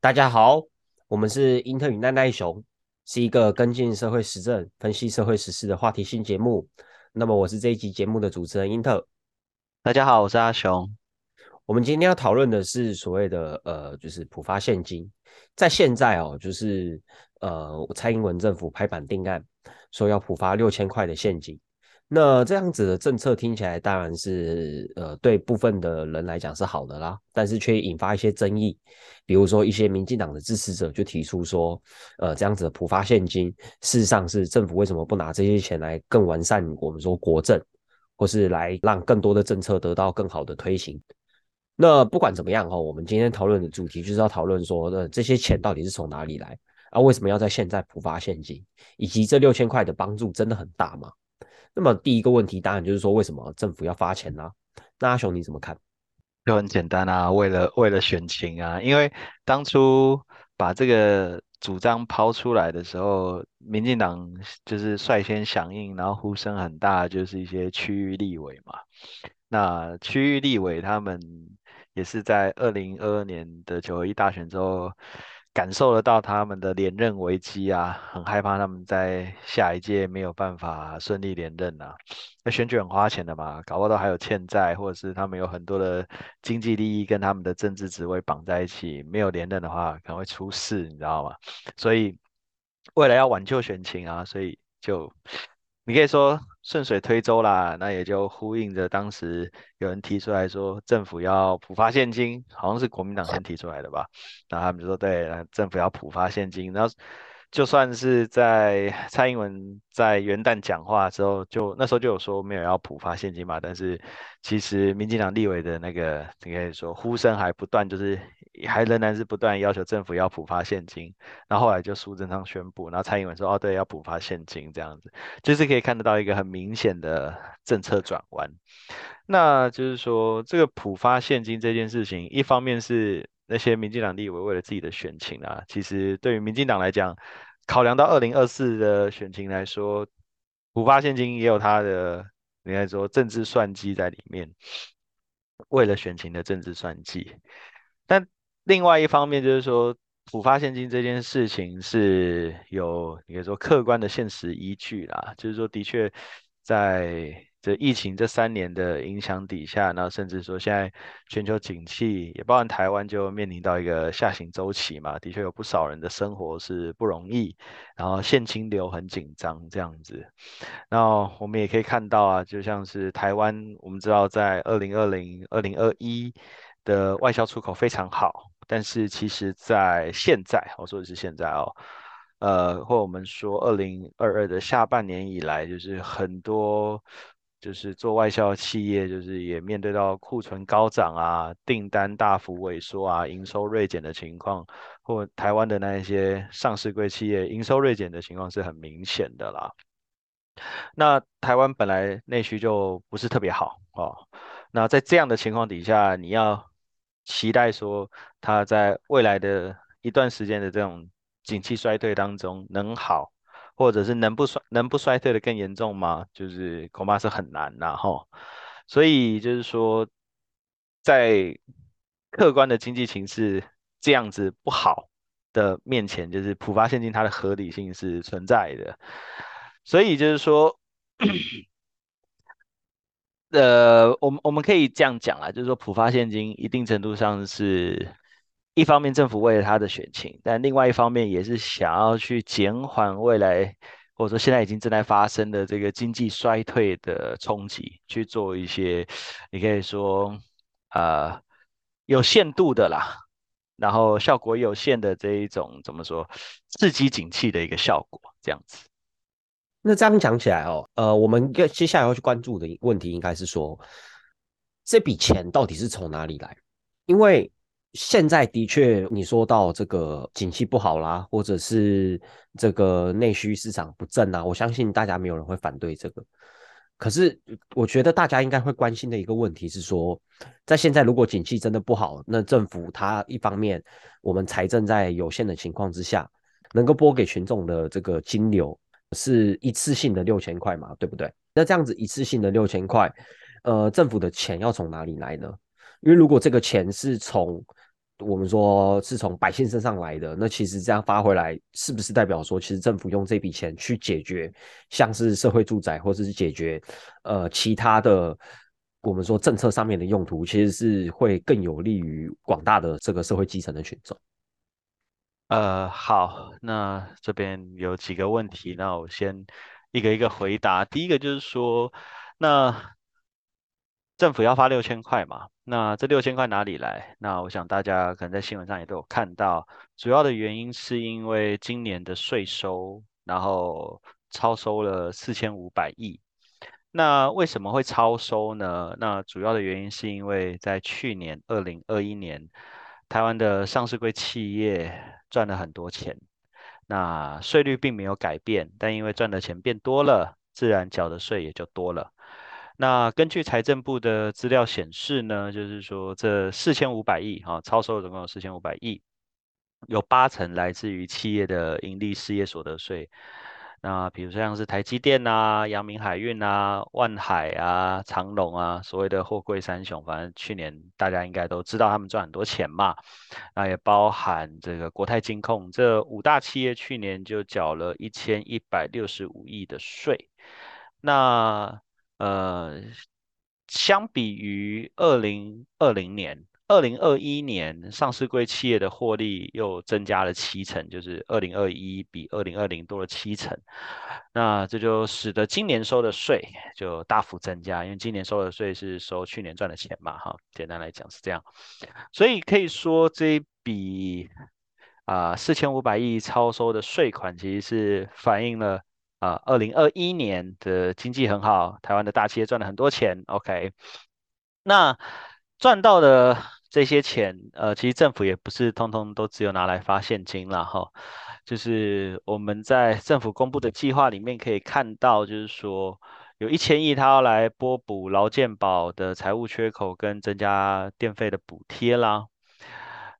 大家好，我们是英特与奈奈熊，是一个跟进社会时政、分析社会时事的话题性节目。那么我是这一集节目的主持人英特。大家好，我是阿雄。我们今天要讨论的是所谓的呃，就是普发现金。在现在哦，就是呃，蔡英文政府拍板定案，说要普发六千块的现金。那这样子的政策听起来当然是呃对部分的人来讲是好的啦，但是却引发一些争议。比如说一些民进党的支持者就提出说，呃这样子的普发现金，事实上是政府为什么不拿这些钱来更完善我们说国政，或是来让更多的政策得到更好的推行？那不管怎么样哈，我们今天讨论的主题就是要讨论说，呃这些钱到底是从哪里来？啊为什么要在现在普发现金？以及这六千块的帮助真的很大吗？那么第一个问题当然就是说，为什么政府要发钱呢？那阿雄你怎么看？就很简单啊，为了为了选情啊，因为当初把这个主张抛出来的时候，民进党就是率先响应，然后呼声很大，就是一些区域立委嘛。那区域立委他们也是在二零二二年的九一大选之后。感受得到他们的连任危机啊，很害怕他们在下一届没有办法顺利连任啊。那选举很花钱的嘛，搞不好还有欠债，或者是他们有很多的经济利益跟他们的政治职位绑在一起，没有连任的话可能会出事，你知道吗？所以为了要挽救选情啊，所以就。你可以说顺水推舟啦，那也就呼应着当时有人提出来说政府要普发现金，好像是国民党先提出来的吧？那他们就说对，政府要普发现金，然后。就算是在蔡英文在元旦讲话之后，就那时候就有说没有要普发现金嘛，但是其实民进党立委的那个应该说呼声还不断，就是还仍然是不断要求政府要普发现金。然后后来就苏贞昌宣布，然后蔡英文说哦对，要普发现金这样子，就是可以看得到一个很明显的政策转弯。那就是说这个普发现金这件事情，一方面是。那些民进党立委为了自己的选情啊，其实对于民进党来讲，考量到二零二四的选情来说，普发现金也有他的应该说政治算计在里面，为了选情的政治算计。但另外一方面就是说，普发现金这件事情是有应该说客观的现实依据啦，就是说的确在。这疫情这三年的影响底下，那甚至说现在全球景气也包含台湾，就面临到一个下行周期嘛。的确有不少人的生活是不容易，然后现金流很紧张这样子。那我们也可以看到啊，就像是台湾，我们知道在二零二零、二零二一的外销出口非常好，但是其实在现在，我说的是现在哦，呃，或我们说二零二二的下半年以来，就是很多。就是做外销企业，就是也面对到库存高涨啊，订单大幅萎缩啊，营收锐减的情况，或台湾的那一些上市贵企业营收锐减的情况是很明显的啦。那台湾本来内需就不是特别好哦，那在这样的情况底下，你要期待说它在未来的一段时间的这种景气衰退当中能好？或者是能不衰能不衰退的更严重吗？就是恐怕是很难呐，哈。所以就是说，在客观的经济形势这样子不好的面前，就是普发现金它的合理性是存在的。所以就是说，呃，我们我们可以这样讲啊，就是说普发现金一定程度上是。一方面政府为了他的选情，但另外一方面也是想要去减缓未来，或者说现在已经正在发生的这个经济衰退的冲击，去做一些你可以说啊有限度的啦，然后效果有限的这一种怎么说刺激景气的一个效果，这样子。那这样讲起来哦，呃，我们接接下来要去关注的问题应该是说，这笔钱到底是从哪里来？因为现在的确，你说到这个景气不好啦，或者是这个内需市场不振啊，我相信大家没有人会反对这个。可是，我觉得大家应该会关心的一个问题是说，在现在如果景气真的不好，那政府它一方面我们财政在有限的情况之下，能够拨给群众的这个金流是一次性的六千块嘛，对不对？那这样子一次性的六千块，呃，政府的钱要从哪里来呢？因为如果这个钱是从我们说是从百姓身上来的，那其实这样发回来，是不是代表说，其实政府用这笔钱去解决像是社会住宅，或者是解决呃其他的我们说政策上面的用途，其实是会更有利于广大的这个社会基层的群众。呃，好，那这边有几个问题，那我先一个一个回答。第一个就是说，那政府要发六千块嘛？那这六千块哪里来？那我想大家可能在新闻上也都有看到，主要的原因是因为今年的税收，然后超收了四千五百亿。那为什么会超收呢？那主要的原因是因为在去年二零二一年，台湾的上市柜企业赚了很多钱，那税率并没有改变，但因为赚的钱变多了，自然缴的税也就多了。那根据财政部的资料显示呢，就是说这四千五百亿啊，超收总共有四千五百亿，有八成来自于企业的盈利事业所得税。那比如说像是台积电啊、阳明海运啊、万海啊、长隆啊，所谓的货柜三雄，反正去年大家应该都知道他们赚很多钱嘛。那也包含这个国泰金控这五大企业，去年就缴了一千一百六十五亿的税。那呃，相比于二零二零年、二零二一年上市柜企业的获利又增加了七成，就是二零二一比二零二零多了七成。那这就使得今年收的税就大幅增加，因为今年收的税是收去年赚的钱嘛，哈，简单来讲是这样。所以可以说这一笔啊四千五百亿超收的税款，其实是反映了。啊，二零二一年的经济很好，台湾的大企业赚了很多钱。OK，那赚到的这些钱，呃，其实政府也不是通通都只有拿来发现金了哈。就是我们在政府公布的计划里面可以看到，就是说有一千亿，它要来拨补劳健保的财务缺口跟增加电费的补贴啦。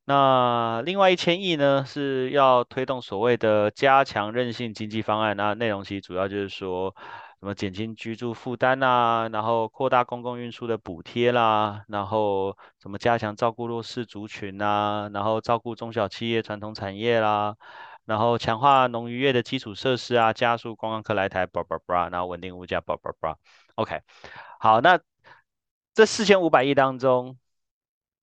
那另外一千亿呢，是要推动所谓的加强韧性经济方案。那内容其实主要就是说，什么减轻居住负担啊，然后扩大公共运输的补贴啦，然后什么加强照顾弱势族群啊，然后照顾中小企业、传统产业啦，然后强化农渔业的基础设施啊，加速观光客来台，叭叭叭，然后稳定物价，叭叭叭。OK，好，那这四千五百亿当中。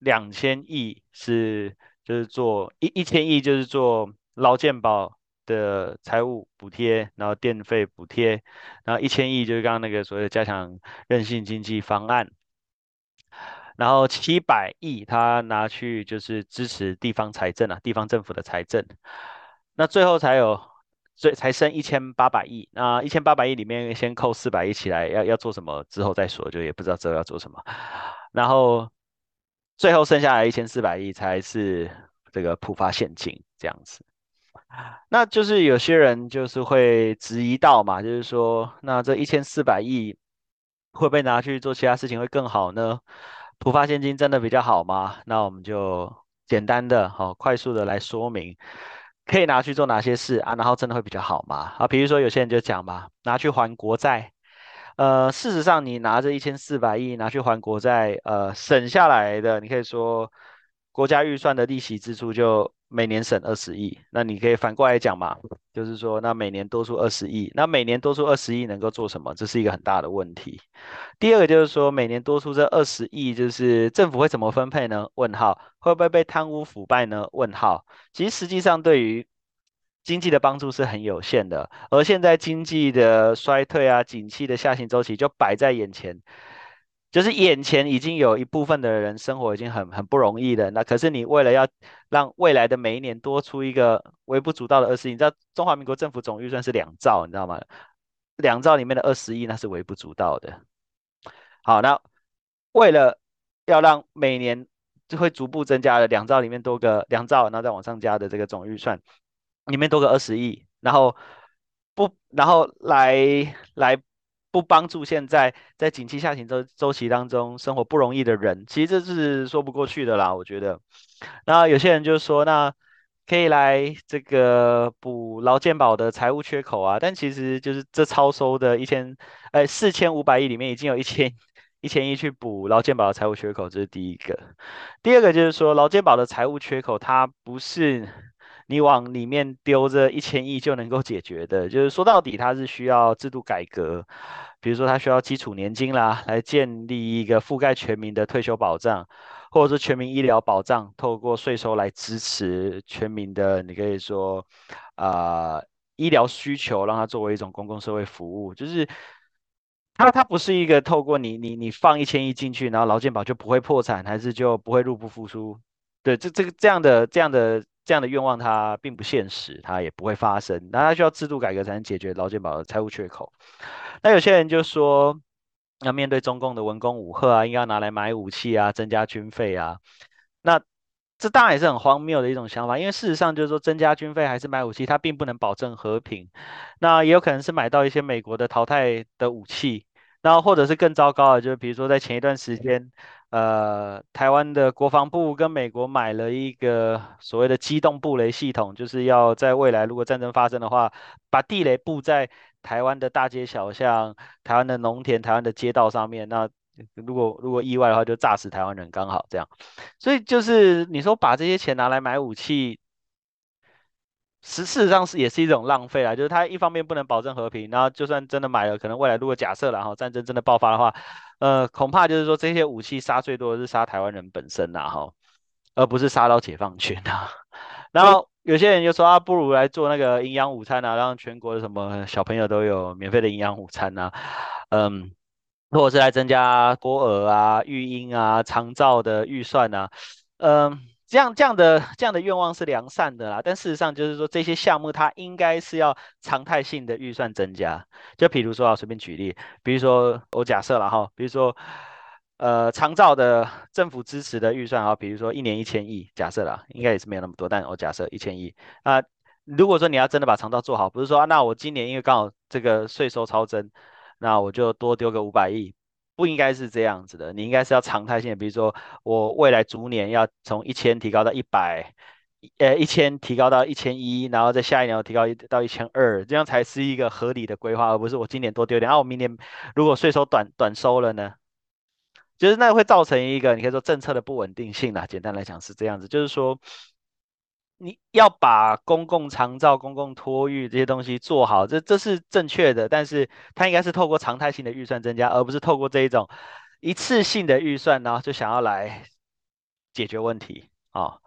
两千亿是就是做一一千亿就是做劳健保的财务补贴，然后电费补贴，然后一千亿就是刚刚那个所谓的加强韧性经济方案，然后七百亿他拿去就是支持地方财政啊，地方政府的财政，那最后才有最才剩一千八百亿，那一千八百亿里面先扣四百亿起来，要要做什么之后再说，就也不知道之后要做什么，然后。最后剩下来一千四百亿才是这个普发现金这样子，那就是有些人就是会质疑到嘛，就是说那这一千四百亿会不会拿去做其他事情会更好呢？普发现金真的比较好吗？那我们就简单的好快速的来说明，可以拿去做哪些事啊？然后真的会比较好吗？啊，比如说有些人就讲嘛，拿去还国债。呃，事实上，你拿着一千四百亿拿去还国债，呃，省下来的，你可以说国家预算的利息支出就每年省二十亿。那你可以反过来讲嘛，就是说，那每年多出二十亿，那每年多出二十亿能够做什么？这是一个很大的问题。第二个就是说，每年多出这二十亿，就是政府会怎么分配呢？问号，会不会被贪污腐败呢？问号。其实实际上对于经济的帮助是很有限的，而现在经济的衰退啊，景气的下行周期就摆在眼前，就是眼前已经有一部分的人生活已经很很不容易了。那可是你为了要让未来的每一年多出一个微不足道的二十亿，你知道中华民国政府总预算是两兆，你知道吗？两兆里面的二十亿那是微不足道的。好，那为了要让每年就会逐步增加的两兆里面多个两兆，然后再往上加的这个总预算。里面多个二十亿，然后不，然后来来不帮助现在在景气下行周周期当中生活不容易的人，其实这是说不过去的啦，我觉得。那有些人就说，那可以来这个补劳健保的财务缺口啊，但其实就是这超收的一千，哎，四千五百亿里面已经有一千。一千亿去补劳健保的财务缺口，这是第一个。第二个就是说，劳健保的财务缺口，它不是你往里面丢这一千亿就能够解决的。就是说到底，它是需要制度改革，比如说它需要基础年金啦，来建立一个覆盖全民的退休保障，或者是全民医疗保障，透过税收来支持全民的，你可以说啊医疗需求，让它作为一种公共社会服务，就是。它它不是一个透过你你你放一千亿进去，然后劳健保就不会破产，还是就不会入不敷出？对，这这个这样的这样的这样的愿望，它并不现实，它也不会发生。那它需要制度改革才能解决劳健保的财务缺口。那有些人就说，要面对中共的文攻武赫啊，应该拿来买武器啊，增加军费啊。那这当然也是很荒谬的一种想法，因为事实上就是说增加军费还是买武器，它并不能保证和平。那也有可能是买到一些美国的淘汰的武器，然后或者是更糟糕的，就是比如说在前一段时间，呃，台湾的国防部跟美国买了一个所谓的机动布雷系统，就是要在未来如果战争发生的话，把地雷布在台湾的大街小巷、台湾的农田、台湾的街道上面，那。如果如果意外的话，就炸死台湾人，刚好这样。所以就是你说把这些钱拿来买武器，实事实上是也是一种浪费啊。就是它一方面不能保证和平，然后就算真的买了，可能未来如果假设然后战争真的爆发的话，呃，恐怕就是说这些武器杀最多的是杀台湾人本身呐，哈，而不是杀到解放军啊。然后有些人就说啊，不如来做那个营养午餐啊，让全国的什么小朋友都有免费的营养午餐啊，嗯。或者是来增加托儿啊、育婴啊、长照的预算啊，嗯，这样这样的这样的愿望是良善的啦。但事实上就是说，这些项目它应该是要常态性的预算增加。就比如说啊，随便举例，比如说我假设了哈，比如说呃，长照的政府支持的预算啊，比如说一年一千亿，假设了，应该也是没有那么多，但我假设一千亿啊。如果说你要真的把长照做好，不是说啊，那我今年因为刚好这个税收超增。那我就多丢个五百亿，不应该是这样子的。你应该是要常态性，比如说我未来逐年要从一千提高到一百，呃，一千提高到一千一，然后在下一年提高到一千二，这样才是一个合理的规划，而不是我今年多丢点，然后我明年如果税收短短收了呢？就是那会造成一个你可以说政策的不稳定性啦。简单来讲是这样子，就是说。你要把公共长照、公共托育这些东西做好，这这是正确的，但是它应该是透过常态性的预算增加，而不是透过这一种一次性的预算，然后就想要来解决问题啊。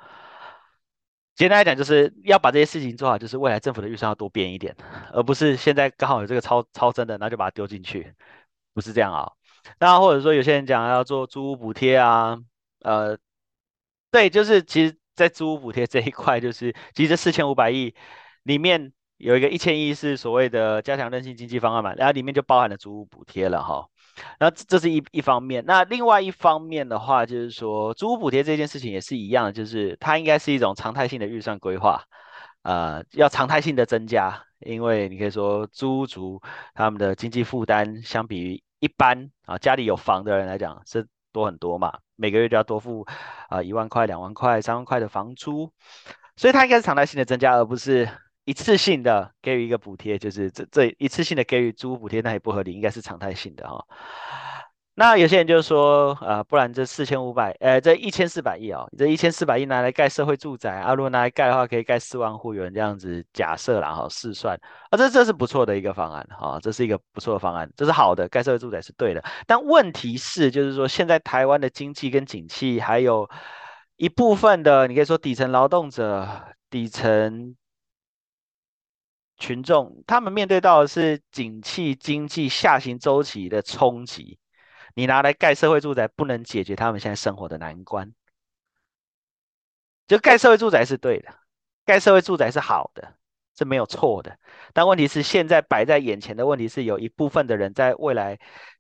简单来讲，就是要把这些事情做好，就是未来政府的预算要多变一点，而不是现在刚好有这个超超增的，那就把它丢进去，不是这样啊。那或者说有些人讲要做租屋补贴啊，呃，对，就是其实。在租屋补贴这一块，就是其实这四千五百亿里面有一个一千亿是所谓的加强韧性经济方案嘛，然后里面就包含了租屋补贴了哈。那这是一一方面，那另外一方面的话，就是说租屋补贴这件事情也是一样，就是它应该是一种常态性的预算规划，呃，要常态性的增加，因为你可以说租屋族他们的经济负担相比于一般啊家里有房的人来讲是多很多嘛。每个月就要多付啊一万块、两万块、三万块的房租，所以它应该是常态性的增加，而不是一次性的给予一个补贴。就是这这一次性的给予租补贴，那也不合理，应该是常态性的哈。那有些人就说，呃，不然这四千五百，呃，这一千四百亿哦，这一千四百亿拿来盖社会住宅啊，如果拿来盖的话，可以盖四万户，有人这样子假设然后试算啊，这这是不错的一个方案哈，这是一个不错的方案，这是好的，盖社会住宅是对的。但问题是，就是说现在台湾的经济跟景气，还有一部分的，你可以说底层劳动者、底层群众，他们面对到的是景气经济下行周期的冲击。你拿来盖社会住宅，不能解决他们现在生活的难关。就盖社会住宅是对的，盖社会住宅是好的，是没有错的。但问题是，现在摆在眼前的问题是，有一部分的人在未来，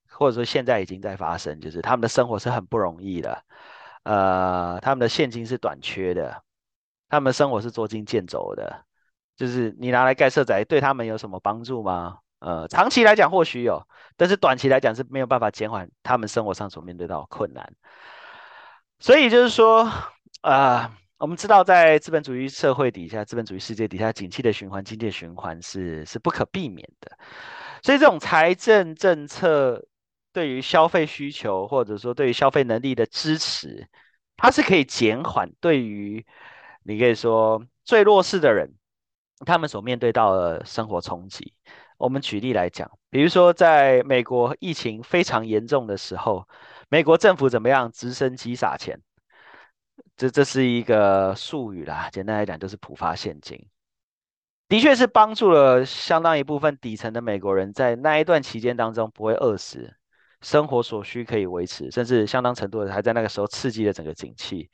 或者说现在已经在发生，就是他们的生活是很不容易的，呃，他们的现金是短缺的，他们的生活是捉襟见肘的。就是你拿来盖社宅，对他们有什么帮助吗？呃，长期来讲或许有，但是短期来讲是没有办法减缓他们生活上所面对到的困难。所以就是说，啊，我们知道在资本主义社会底下，资本主义世界底下，景气的循环、经济循环是是不可避免的。所以这种财政政策对于消费需求或者说对于消费能力的支持，它是可以减缓对于你可以说最弱势的人他们所面对到的生活冲击。我们举例来讲，比如说在美国疫情非常严重的时候，美国政府怎么样？直升机撒钱，这这是一个术语啦。简单来讲，就是普发现金，的确是帮助了相当一部分底层的美国人，在那一段期间当中不会饿死，生活所需可以维持，甚至相当程度的还在那个时候刺激了整个景气。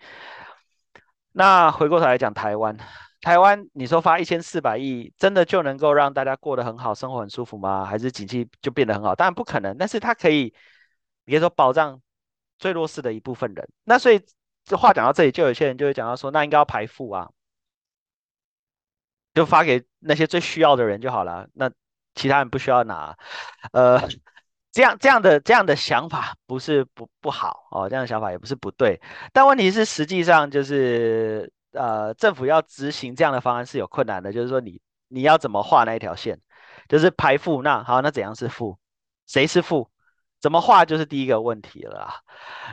那回过头来讲台湾。台湾，你说发一千四百亿，真的就能够让大家过得很好，生活很舒服吗？还是经济就变得很好？当然不可能，但是它可以，比如说保障最弱势的一部分人。那所以这话讲到这里，就有些人就会讲到说，那应该要排富啊，就发给那些最需要的人就好了，那其他人不需要拿。呃，这样这样的这样的想法不是不不好哦，这样的想法也不是不对，但问题是实际上就是。呃，政府要执行这样的方案是有困难的，就是说你你要怎么画那一条线，就是排富，那好，那怎样是富？谁是富？怎么画就是第一个问题了。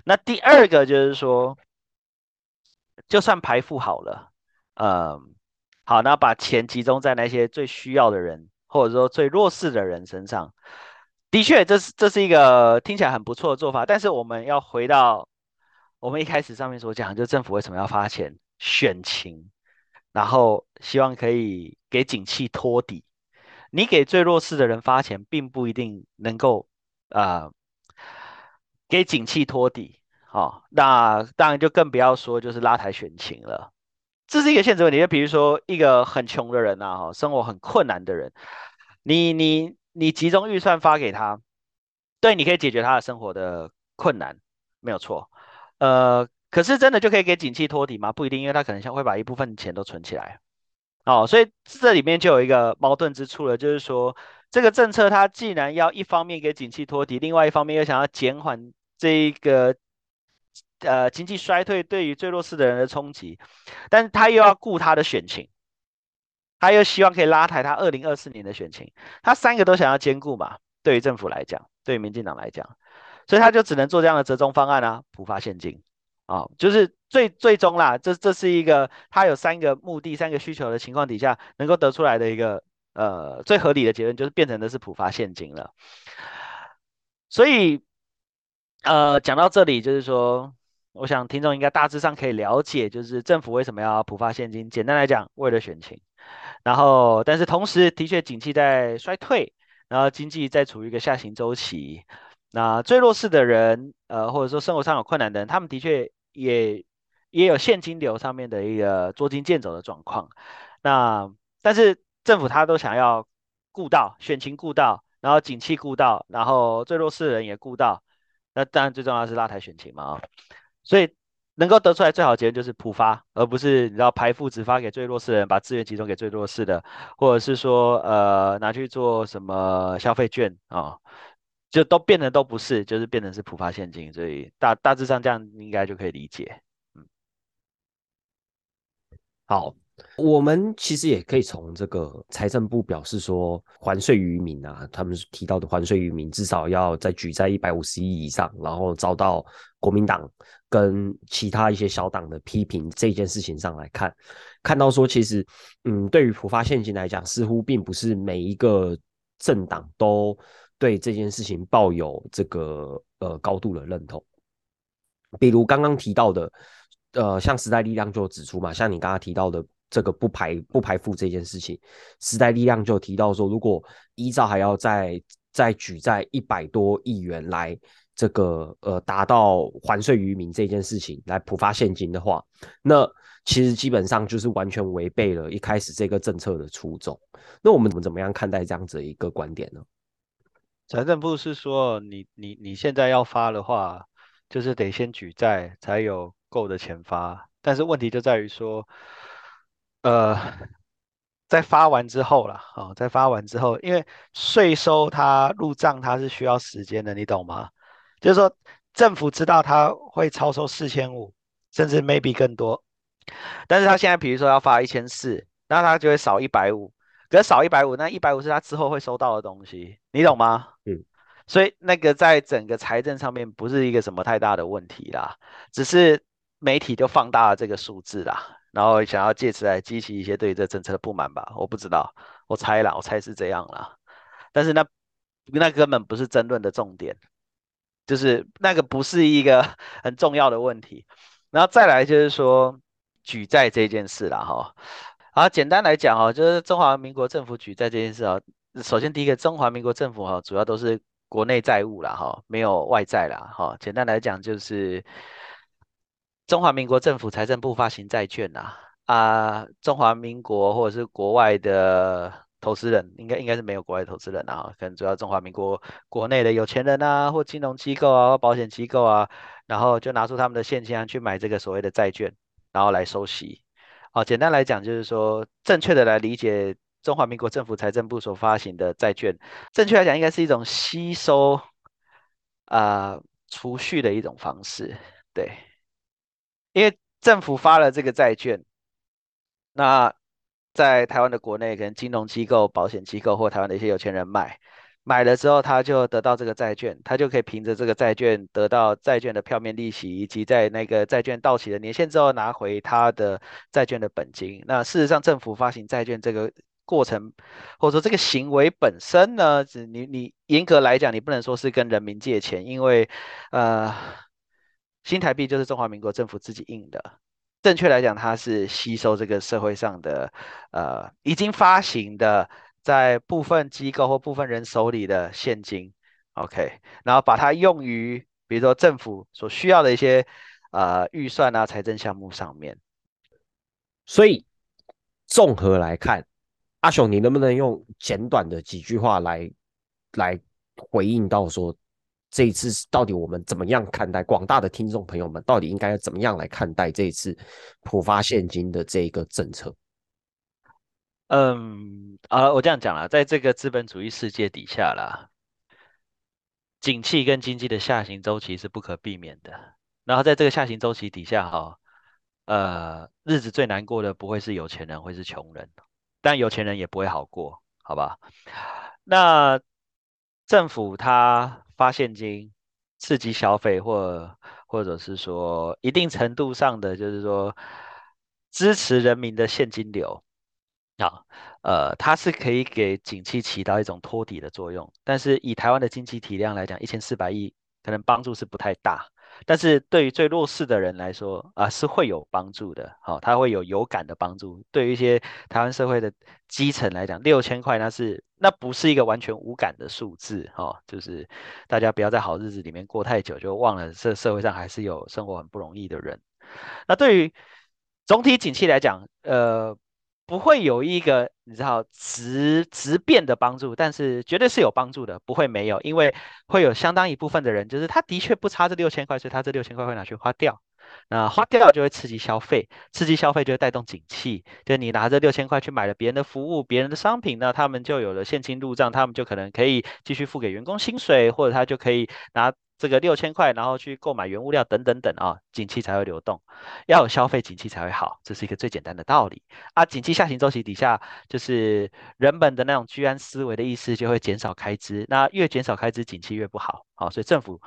那第二个就是说，就算排富好了，嗯，好，那把钱集中在那些最需要的人，或者说最弱势的人身上，的确，这是这是一个听起来很不错的做法。但是我们要回到我们一开始上面所讲，就政府为什么要发钱？选情，然后希望可以给景气托底。你给最弱势的人发钱，并不一定能够啊给景气托底。好，那当然就更不要说就是拉抬选情了。这是一个现实问题。就比如说一个很穷的人呐，哈，生活很困难的人，你你你集中预算发给他，对，你可以解决他的生活的困难，没有错。呃。可是真的就可以给景气托底吗？不一定，因为他可能像会把一部分钱都存起来，哦，所以这里面就有一个矛盾之处了，就是说这个政策它既然要一方面给景气托底，另外一方面又想要减缓这一个呃经济衰退对于最弱势的人的冲击，但是他又要顾他的选情，他又希望可以拉抬他二零二四年的选情，他三个都想要兼顾嘛？对于政府来讲，对于民进党来讲，所以他就只能做这样的折中方案啊，普发现金。啊，就是最最终啦，这这是一个它有三个目的、三个需求的情况底下，能够得出来的一个呃最合理的结论，就是变成的是普发现金了。所以呃讲到这里，就是说，我想听众应该大致上可以了解，就是政府为什么要普发现金。简单来讲，为了选情。然后，但是同时的确，景气在衰退，然后经济在处于一个下行周期。那最弱势的人，呃，或者说生活上有困难的人，他们的确。也也有现金流上面的一个捉襟见肘的状况，那但是政府他都想要顾到选情顾到，然后景气顾到，然后最弱势的人也顾到，那当然最重要是拉抬选情嘛啊，所以能够得出来最好结论就是普发，而不是你知道排富只发给最弱势的人，把资源集中给最弱势的，或者是说呃拿去做什么消费券啊。就都变得都不是，就是变成是普发现金，所以大大致上这样应该就可以理解。嗯，好，我们其实也可以从这个财政部表示说还税于民啊，他们提到的还税于民至少要在举在一百五十亿以上，然后遭到国民党跟其他一些小党的批评这件事情上来看，看到说其实，嗯，对于普发现金来讲，似乎并不是每一个政党都。对这件事情抱有这个呃高度的认同，比如刚刚提到的，呃，像时代力量就指出嘛，像你刚刚提到的这个不排不排付这件事情，时代力量就提到说，如果依照还要再再举债一百多亿元来这个呃达到还税于民这件事情来普发现金的话，那其实基本上就是完全违背了一开始这个政策的初衷。那我们怎么怎么样看待这样子一个观点呢？财政部是说，你你你现在要发的话，就是得先举债才有够的钱发。但是问题就在于说，呃，在发完之后了，哦，在发完之后，因为税收它入账它是需要时间的，你懂吗？就是说，政府知道它会超收四千五，甚至 maybe 更多，但是他现在比如说要发一千四，那他就会少一百五。可是少一百五，那一百五是他之后会收到的东西，你懂吗？嗯，所以那个在整个财政上面不是一个什么太大的问题啦，只是媒体就放大了这个数字啦，然后想要借此来激起一些对这政策的不满吧，我不知道，我猜啦，我猜是这样啦，但是那那根本不是争论的重点，就是那个不是一个 很重要的问题，然后再来就是说举债这件事啦，哈。好，简单来讲哦，就是中华民国政府举债这件事啊。首先第一个，中华民国政府哈，主要都是国内债务啦，哈，没有外债啦，哈。简单来讲，就是中华民国政府财政部发行债券呐，啊，中华民国或者是国外的投资人，应该应该是没有国外投资人啊，可能主要中华民国国内的有钱人啊，或金融机构啊，或保险机构啊，然后就拿出他们的现金去买这个所谓的债券，然后来收息。好，简单来讲就是说，正确的来理解中华民国政府财政部所发行的债券，正确来讲应该是一种吸收啊储蓄的一种方式，对，因为政府发了这个债券，那在台湾的国内，可能金融机构、保险机构或台湾的一些有钱人买。买了之后，他就得到这个债券，他就可以凭着这个债券得到债券的票面利息，以及在那个债券到期的年限之后拿回他的债券的本金。那事实上，政府发行债券这个过程，或者说这个行为本身呢，你你严格来讲，你不能说是跟人民借钱，因为呃，新台币就是中华民国政府自己印的。正确来讲，它是吸收这个社会上的呃已经发行的。在部分机构或部分人手里的现金，OK，然后把它用于比如说政府所需要的一些呃预算啊财政项目上面。所以综合来看，阿雄，你能不能用简短的几句话来来回应到说，这一次到底我们怎么样看待广大的听众朋友们，到底应该怎么样来看待这一次普发现金的这一个政策？嗯啊，我这样讲了，在这个资本主义世界底下啦，景气跟经济的下行周期是不可避免的。然后在这个下行周期底下，哈，呃，日子最难过的不会是有钱人，会是穷人。但有钱人也不会好过，好吧？那政府它发现金刺激消费，或或者是说一定程度上的，就是说支持人民的现金流。好，呃，它是可以给景气起到一种托底的作用，但是以台湾的经济体量来讲，一千四百亿可能帮助是不太大，但是对于最弱势的人来说啊，是会有帮助的，好，它会有有感的帮助。对于一些台湾社会的基层来讲，六千块那是那不是一个完全无感的数字，哈，就是大家不要在好日子里面过太久，就忘了这社会上还是有生活很不容易的人。那对于总体景气来讲，呃。不会有一个你知道直直变的帮助，但是绝对是有帮助的，不会没有，因为会有相当一部分的人，就是他的确不差这六千块，所以他这六千块会拿去花掉，那花掉就会刺激消费，刺激消费就会带动景气，就你拿着六千块去买了别人的服务、别人的商品，那他们就有了现金入账，他们就可能可以继续付给员工薪水，或者他就可以拿。这个六千块，然后去购买原物料等等等啊，景气才会流动，要有消费，景气才会好，这是一个最简单的道理啊。景气下行周期底下，就是人们的那种居安思危的意思就会减少开支，那越减少开支，景气越不好，好，所以政府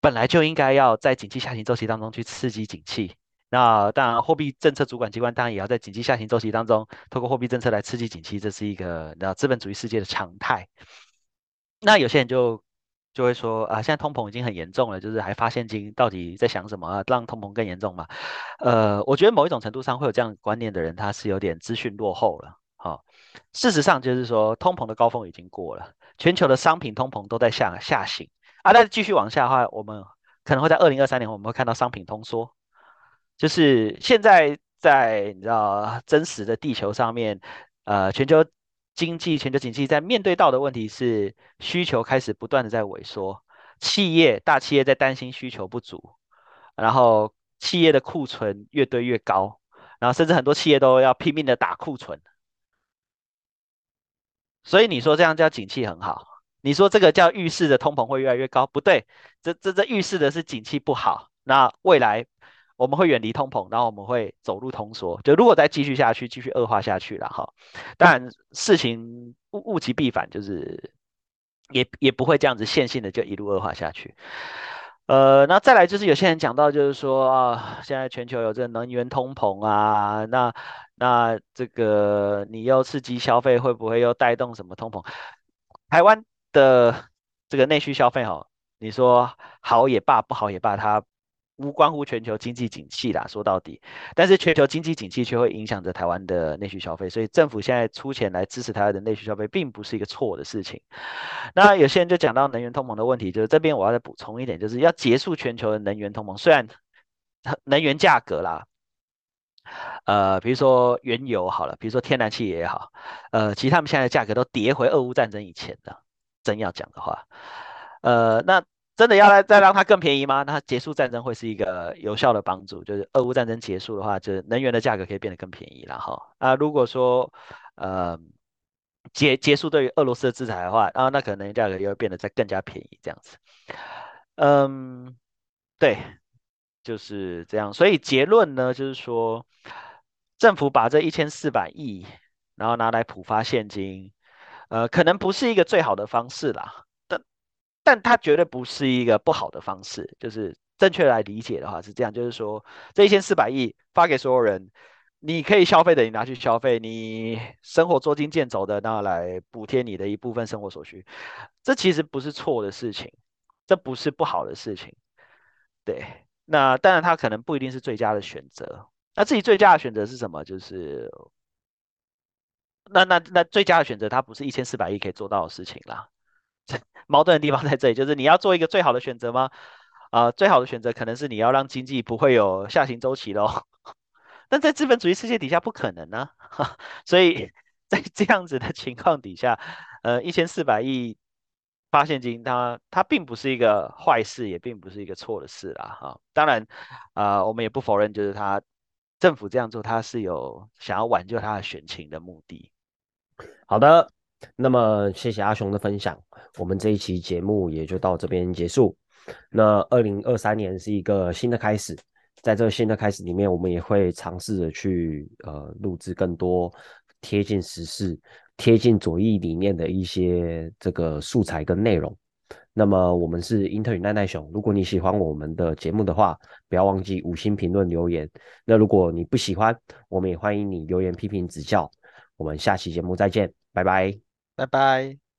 本来就应该要在景气下行周期当中去刺激景气，那当然货币政策主管机关当然也要在景气下行周期当中，透过货币政策来刺激景气，这是一个那资本主义世界的常态。那有些人就。就会说啊，现在通膨已经很严重了，就是还发现金，到底在想什么啊？让通膨更严重嘛？呃，我觉得某一种程度上会有这样观念的人，他是有点资讯落后了。好，事实上就是说，通膨的高峰已经过了，全球的商品通膨都在下下行啊。但是继续往下的话，我们可能会在二零二三年，我们会看到商品通缩，就是现在在你知道真实的地球上面，呃，全球。经济全球经济在面对到的问题是需求开始不断的在萎缩，企业大企业在担心需求不足，然后企业的库存越堆越高，然后甚至很多企业都要拼命的打库存，所以你说这样叫景气很好？你说这个叫预示的通膨会越来越高？不对，这这这预示的是景气不好，那未来。我们会远离通膨，然后我们会走入通缩。就如果再继续下去，继续恶化下去了哈。当然，事情物物极必反，就是也也不会这样子线性的就一路恶化下去。呃，那再来就是有些人讲到，就是说啊，现在全球有这能源通膨啊，那那这个你又刺激消费，会不会又带动什么通膨？台湾的这个内需消费哈，你说好也罢，不好也罢，它。无关乎全球经济景气啦，说到底，但是全球经济景气却会影响着台湾的内需消费，所以政府现在出钱来支持台湾的内需消费，并不是一个错的事情。那有些人就讲到能源通膨的问题，就是这边我要再补充一点，就是要结束全球的能源通膨，虽然能源价格啦，呃，比如说原油好了，比如说天然气也好，呃，其实他们现在的价格都跌回俄乌战争以前的，真要讲的话，呃，那。真的要来再让它更便宜吗？那结束战争会是一个有效的帮助，就是俄乌战争结束的话，就是能源的价格可以变得更便宜了哈。啊，如果说呃结结束对于俄罗斯的制裁的话，啊，那可能价格又会变得再更加便宜这样子。嗯，对，就是这样。所以结论呢，就是说政府把这一千四百亿，然后拿来普发现金，呃，可能不是一个最好的方式啦。但它绝对不是一个不好的方式，就是正确来理解的话是这样，就是说这一千四百亿发给所有人，你可以消费的你拿去消费，你生活捉襟见肘的那来补贴你的一部分生活所需，这其实不是错的事情，这不是不好的事情，对，那当然它可能不一定是最佳的选择，那自己最佳的选择是什么？就是那那那最佳的选择，它不是一千四百亿可以做到的事情啦。矛盾的地方在这里，就是你要做一个最好的选择吗？啊，最好的选择可能是你要让经济不会有下行周期喽。但在资本主义世界底下不可能呢，所以在这样子的情况底下，呃，一千四百亿发现金，它它并不是一个坏事，也并不是一个错的事啦。哈，当然，啊，我们也不否认，就是他政府这样做，他是有想要挽救他的选情的目的。好的。那么，谢谢阿雄的分享，我们这一期节目也就到这边结束。那二零二三年是一个新的开始，在这个新的开始里面，我们也会尝试着去呃录制更多贴近时事、贴近左翼理念的一些这个素材跟内容。那么，我们是英特尔奈奈熊。如果你喜欢我们的节目的话，不要忘记五星评论留言。那如果你不喜欢，我们也欢迎你留言批评指教。我们下期节目再见，拜拜。拜拜。